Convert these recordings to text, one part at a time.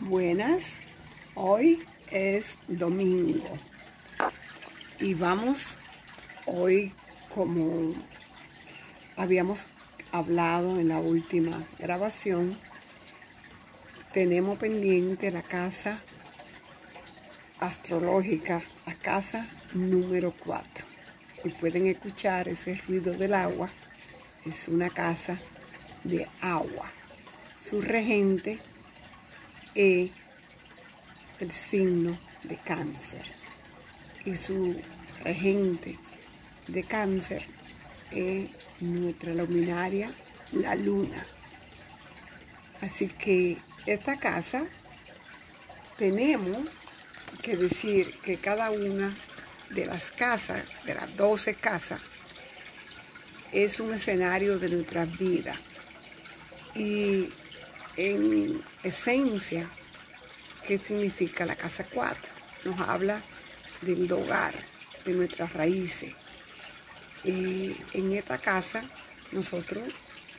Buenas, hoy es domingo y vamos hoy como habíamos hablado en la última grabación, tenemos pendiente la casa astrológica, la casa número 4. Y pueden escuchar ese ruido del agua, es una casa de agua. Su regente es el signo de cáncer y su regente de cáncer es nuestra luminaria, la luna. Así que esta casa tenemos que decir que cada una de las casas, de las 12 casas, es un escenario de nuestras vidas. Y en esencia, ¿qué significa la casa 4? Nos habla del hogar, de nuestras raíces. Y en esta casa nosotros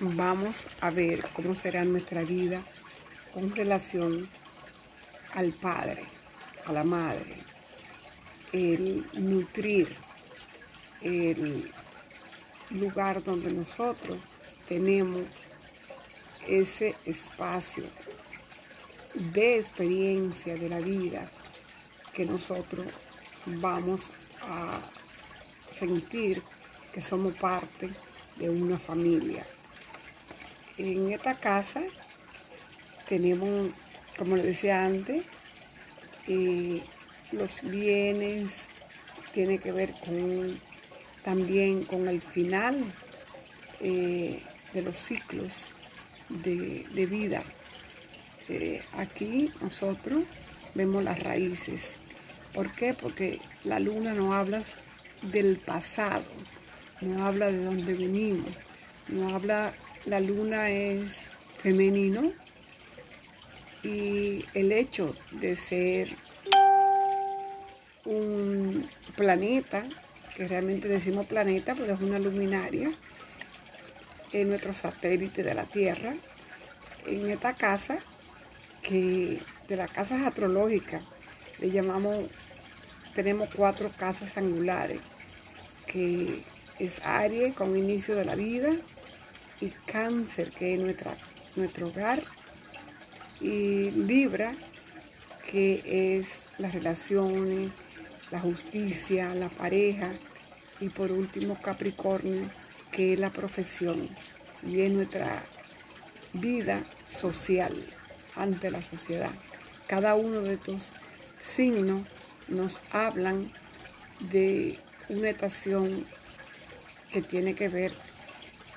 vamos a ver cómo será nuestra vida con relación al Padre, a la Madre, el nutrir, el lugar donde nosotros tenemos ese espacio de experiencia de la vida que nosotros vamos a sentir que somos parte de una familia. En esta casa tenemos, como les decía antes, eh, los bienes, tiene que ver con también con el final eh, de los ciclos de, vida. Eh, aquí nosotros vemos las raíces. ¿Por qué? Porque la luna no habla del pasado, no habla de dónde venimos, no habla, la luna es femenino y el hecho de ser un planeta, que realmente decimos planeta, porque es una luminaria, en nuestro satélite de la Tierra, en esta casa, que de las casas astrológicas, le llamamos, tenemos cuatro casas angulares, que es Aries con inicio de la vida, y Cáncer, que es nuestra, nuestro hogar, y Libra, que es las relaciones, la justicia, la pareja, y por último Capricornio, que es la profesión y es nuestra vida social ante la sociedad. Cada uno de estos signos nos hablan de una estación que tiene que ver,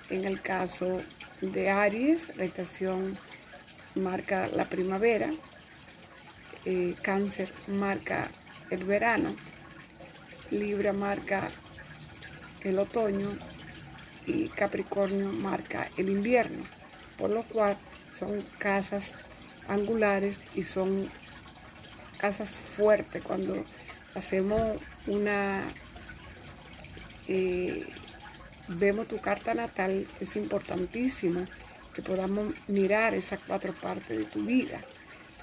en el caso de Aries, la estación marca la primavera, eh, Cáncer marca el verano, Libra marca el otoño y Capricornio marca el invierno, por lo cual son casas angulares y son casas fuertes. Cuando hacemos una, eh, vemos tu carta natal, es importantísimo que podamos mirar esas cuatro partes de tu vida,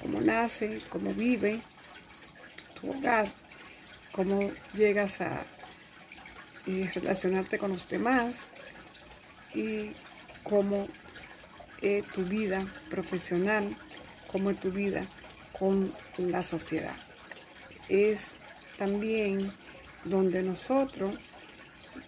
cómo nace, cómo vive, tu hogar, cómo llegas a eh, relacionarte con los demás, y cómo es tu vida profesional, cómo es tu vida con la sociedad. Es también donde nosotros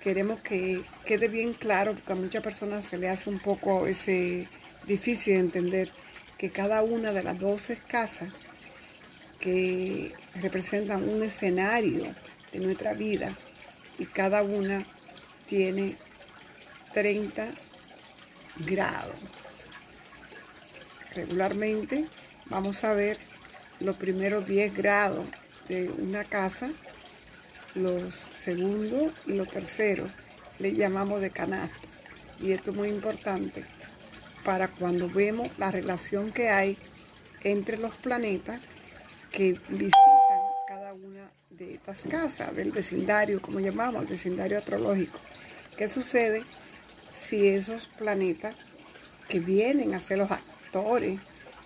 queremos que quede bien claro, porque a muchas personas se le hace un poco ese difícil de entender que cada una de las 12 casas que representan un escenario de nuestra vida y cada una tiene 30 grados. Regularmente vamos a ver los primeros 10 grados de una casa, los segundos y los terceros le llamamos de canasto. Y esto es muy importante para cuando vemos la relación que hay entre los planetas que visitan cada una de estas casas, del vecindario, como llamamos, el vecindario astrológico. ¿Qué sucede? Si esos planetas que vienen a ser los actores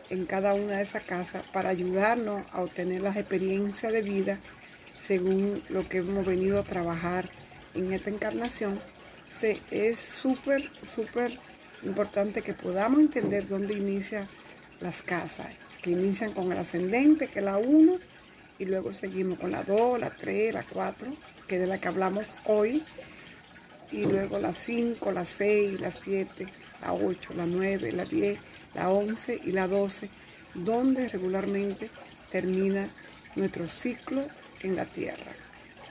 en cada una de esas casas para ayudarnos a obtener las experiencias de vida según lo que hemos venido a trabajar en esta encarnación. es súper, súper importante que podamos entender dónde inicia las casas, que inician con el ascendente, que es la 1, y luego seguimos con la 2, la 3, la 4, que es de la que hablamos hoy, y luego la 5, la 6, la 7, la 8, la 9, la 10, la 11 y la 12, donde regularmente termina nuestro ciclo en la Tierra.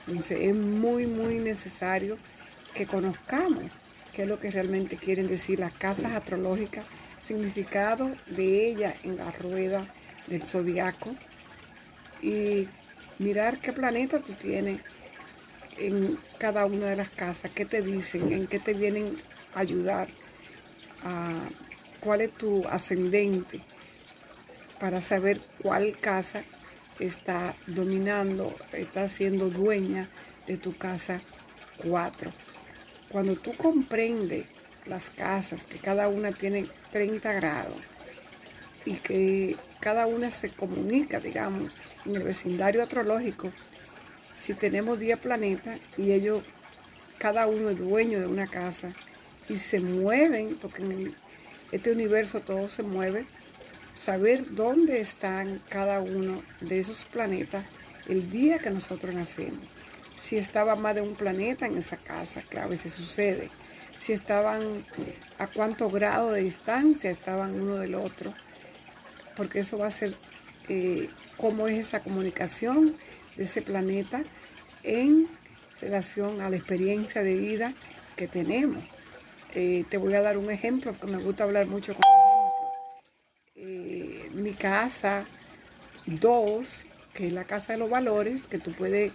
Entonces es muy, muy necesario que conozcamos qué es lo que realmente quieren decir las casas astrológicas, significado de ella en la rueda del zodiaco y mirar qué planeta tú tienes en cada una de las casas, qué te dicen, en qué te vienen a ayudar, a, cuál es tu ascendente, para saber cuál casa está dominando, está siendo dueña de tu casa 4. Cuando tú comprendes las casas, que cada una tiene 30 grados y que cada una se comunica, digamos, en el vecindario astrológico, si tenemos 10 planetas y ellos, cada uno es dueño de una casa y se mueven, porque en este universo todo se mueve, saber dónde están cada uno de esos planetas el día que nosotros nacemos. Si estaba más de un planeta en esa casa, que a veces sucede. Si estaban a cuánto grado de distancia estaban uno del otro. Porque eso va a ser eh, cómo es esa comunicación de ese planeta en relación a la experiencia de vida que tenemos. Eh, te voy a dar un ejemplo, porque me gusta hablar mucho con eh, mi casa 2, que es la casa de los valores, que tú puedes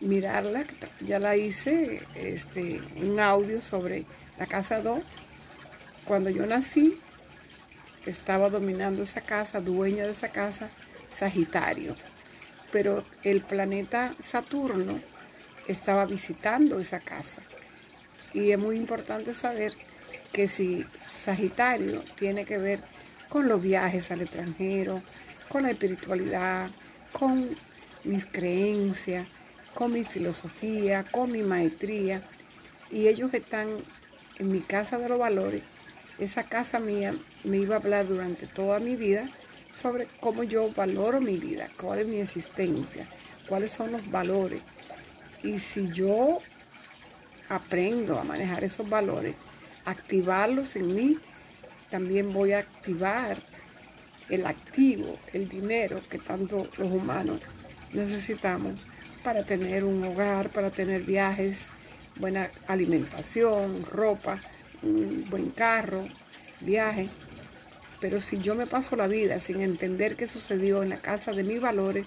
mirarla, ya la hice, este, un audio sobre la casa 2. Cuando yo nací, estaba dominando esa casa, dueña de esa casa, Sagitario. Pero el planeta Saturno estaba visitando esa casa. Y es muy importante saber que si Sagitario tiene que ver con los viajes al extranjero, con la espiritualidad, con mis creencias, con mi filosofía, con mi maestría. Y ellos están en mi casa de los valores. Esa casa mía me iba a hablar durante toda mi vida sobre cómo yo valoro mi vida, cuál es mi existencia, cuáles son los valores. Y si yo aprendo a manejar esos valores, activarlos en mí, también voy a activar el activo, el dinero que tanto los humanos necesitamos para tener un hogar, para tener viajes, buena alimentación, ropa, un buen carro, viaje. Pero si yo me paso la vida sin entender qué sucedió en la casa de mis valores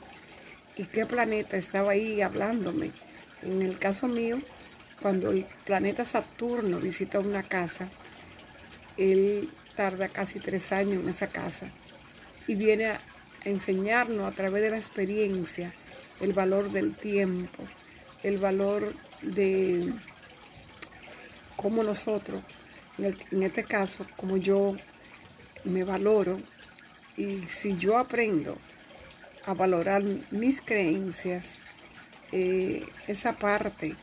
y qué planeta estaba ahí hablándome, en el caso mío, cuando el planeta Saturno visita una casa, él tarda casi tres años en esa casa y viene a enseñarnos a través de la experiencia el valor del tiempo, el valor de cómo nosotros, en, este caso, como yo me valoro y si yo aprendo a valorar mis creencias, eh, esa parte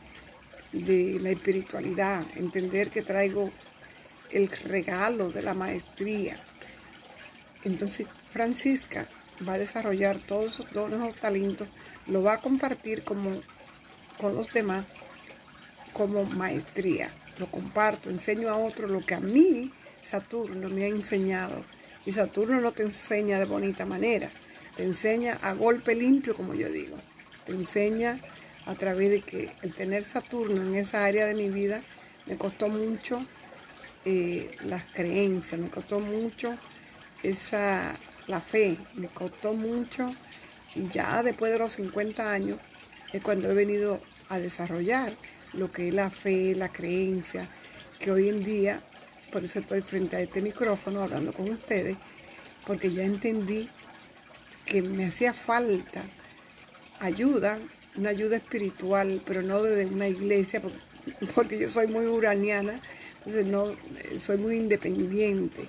de la espiritualidad, entender que traigo el regalo de la maestría. Entonces Francisca va a desarrollar todos esos dones, talentos, lo va a compartir como, con los demás como maestría. Lo comparto, enseño a otro lo que a mí Saturno me ha enseñado. Y Saturno no te enseña de bonita manera, te enseña a golpe limpio, como yo digo. Te enseña a través de que el tener Saturno en esa área de mi vida me costó mucho eh, las creencias, me costó mucho esa, la fe, me costó mucho y ya después de los 50 años es cuando he venido a desarrollar lo que es la fe, la creencia, que hoy en día, por eso estoy frente a este micrófono hablando con ustedes, porque ya entendí que me hacía falta ayuda, una ayuda espiritual, pero no desde una iglesia, porque, yo soy muy uraniana, entonces no, soy muy independiente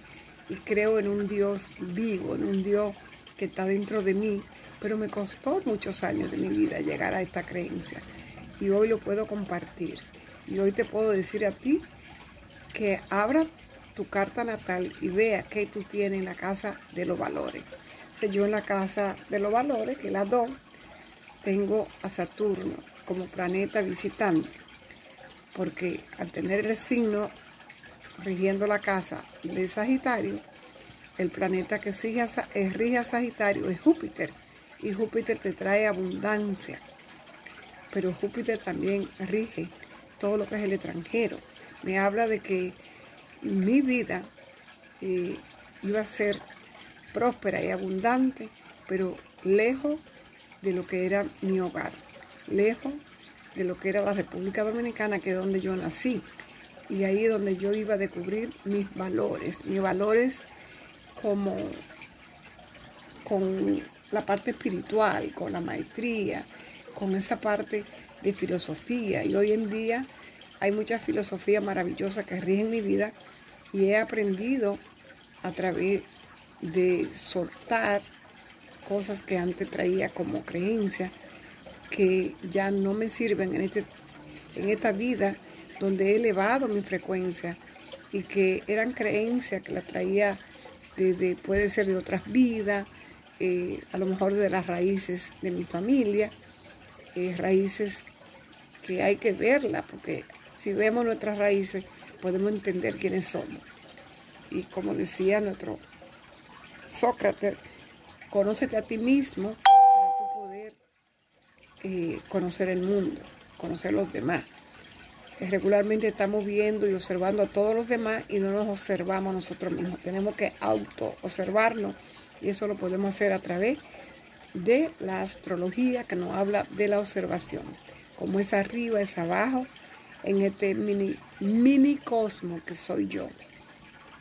y creo en un Dios vivo, en un Dios que está dentro de mí, pero me costó muchos años de mi vida llegar a esta creencia y hoy lo puedo compartir. Y hoy te puedo decir a ti que abra tu carta natal y vea qué tú tienes en la casa de los valores. yo en la casa de los valores, que la 2, tengo a Saturno como planeta visitante, porque al tener el signo rigiendo la casa de Sagitario, el planeta que sigue rige a Sagitario es Júpiter, y Júpiter te trae abundancia, pero Júpiter también rige todo lo que es el extranjero. Me habla de que mi vida eh, iba a ser próspera y abundante, pero lejos de lo que era mi hogar, lejos de lo que era la República Dominicana, que es donde yo nací. Y ahí es donde yo iba a descubrir mis valores, mis valores como con la parte espiritual, con la maestría, con esa parte de filosofía. Y hoy en día hay mucha filosofía maravillosa que rige mi vida y he aprendido a través de soltar cosas que antes traía como creencia que ya no me sirven en, este, en esta vida donde he elevado mi frecuencia y que eran creencias que la traía desde, puede ser de otras vidas, eh, a lo mejor de las raíces de mi familia, eh, raíces que hay que verlas, porque si vemos nuestras raíces podemos entender quiénes somos. Y como decía nuestro Sócrates, conócete a ti mismo para tú poder eh, conocer el mundo, conocer los demás. regularmente estamos viendo y observando a todos los demás y no nos observamos nosotros mismos. Tenemos que auto observarnos y eso lo podemos hacer a través de la astrología que nos habla de la observación. Como es arriba, es abajo, en este mini, mini cosmos que soy yo.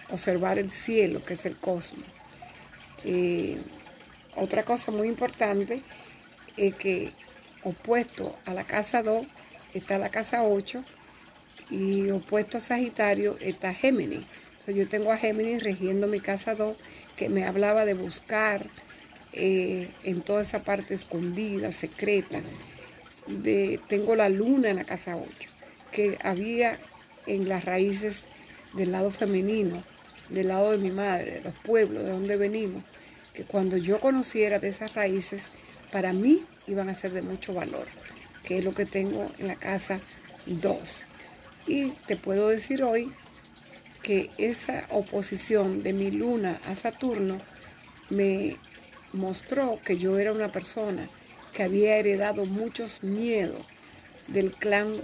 Observar el cielo, que es el cosmos. Eh, otra cosa muy importante es que opuesto a la casa 2 está la casa 8 y opuesto a Sagitario está Géminis. yo tengo a Géminis regiendo mi casa 2 que me hablaba de buscar eh, en toda esa parte escondida, secreta. De, tengo la luna en la casa 8, que había en las raíces del lado femenino, del lado de mi madre, de los pueblos, de donde venimos, que cuando yo conociera de esas raíces, para mí iban a ser de mucho valor, que es lo que tengo en la casa 2. Y te puedo decir hoy que esa oposición de mi luna a Saturno me mostró que yo era una persona que había heredado muchos miedos del clan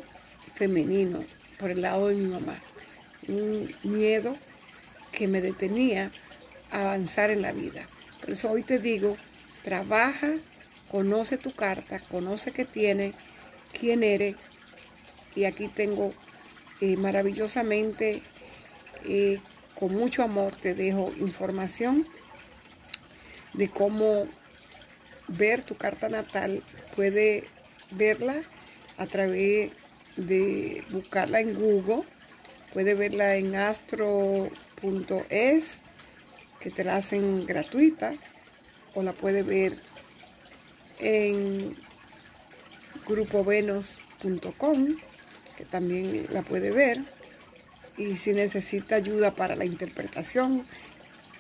femenino por el lado de mi mamá. Un miedo que me detenía a avanzar en la vida. Por eso hoy te digo, trabaja, conoce tu carta, conoce qué tiene, quién eres. Y aquí tengo eh, maravillosamente eh, con mucho amor te dejo información de cómo ver tu carta natal. Puede verla a través de buscarla en Google. Puede verla en astro.es, que te la hacen gratuita. O la puede ver en grupovenos.com, que también la puede ver y si necesita ayuda para la interpretación,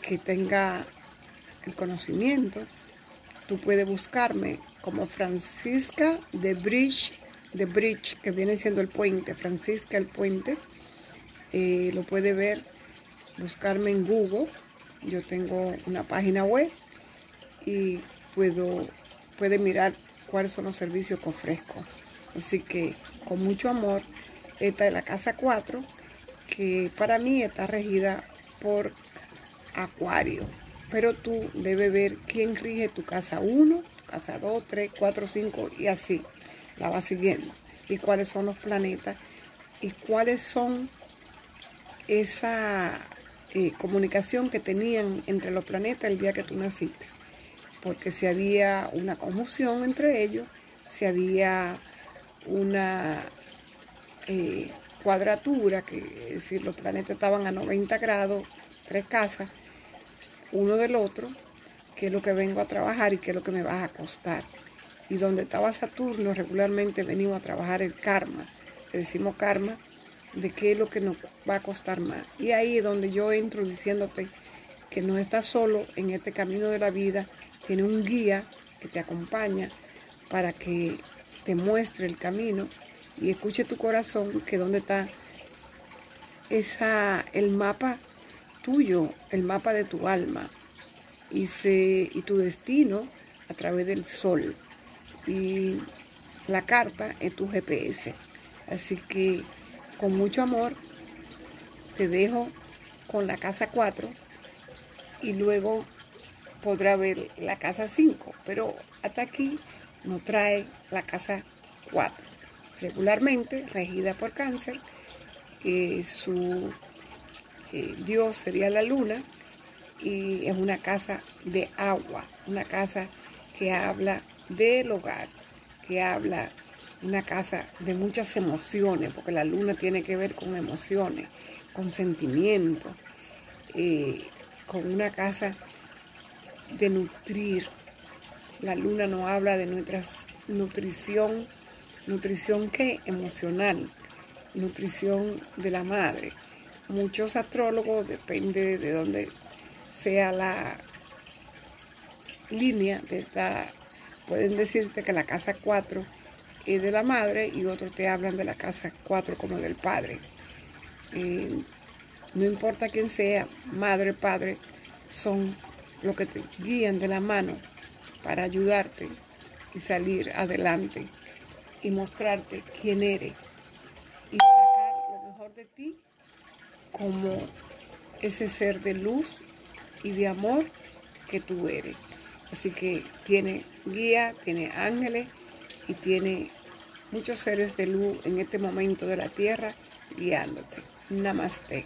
que tenga el conocimiento, tú puedes buscarme como Francisca de Bridge, de Bridge, que viene siendo el puente, Francisca el puente. Eh, lo puede ver, buscarme en Google. Yo tengo una página web y puedo, puede mirar cuáles son los servicios que ofrezco. Así que con mucho amor, esta es la casa 4 que para mí está regida por Acuario. Pero tú debes ver quién rige tu casa 1, tu casa 2, 3, 4, 5 y así. La vas siguiendo. Y cuáles son los planetas y cuáles son esa eh, comunicación que tenían entre los planetas el día que tú naciste. Porque si había una conmoción entre ellos, si había una eh, cuadratura, que es decir, los planetas estaban a 90 grados, tres casas, uno del otro, qué es lo que vengo a trabajar y qué es lo que me va a costar. Y donde estaba Saturno, regularmente venimos a trabajar el karma. Le decimos karma de qué es lo que nos va a costar más. Y ahí es donde yo entro diciéndote que no estás solo en este camino de la vida, tiene un guía que te acompaña para que te muestre el camino y escuche tu corazón que dónde está esa, el mapa tuyo, el mapa de tu alma y, tu destino a través del sol. Y la carta es tu GPS. Así que con mucho amor te dejo con la casa 4 y luego podrá ver la casa 5. Pero hasta aquí nos trae la casa 4. Regularmente regida por cáncer que su dios sería la luna y es una casa de agua, una casa que habla del hogar, que habla una casa de muchas emociones, porque la luna tiene que ver con emociones, con sentimientos, eh, con una casa de nutrir. La luna nos habla de nuestra nutrición, nutrición que emocional, nutrición de la madre. Muchos astrólogos, depende de dónde sea la línea de esta, pueden decirte que la casa 4 es de la madre y otros te hablan de la casa 4 como del padre. Eh, no importa quién sea, madre, padre, son los que te guían de la mano para ayudarte y salir adelante y mostrarte quién eres y sacar lo mejor de ti como ese ser de luz y de amor que tú eres. Así que tiene guía, tiene ángeles y tiene muchos seres de luz en este momento de la tierra guiándote. Namaste.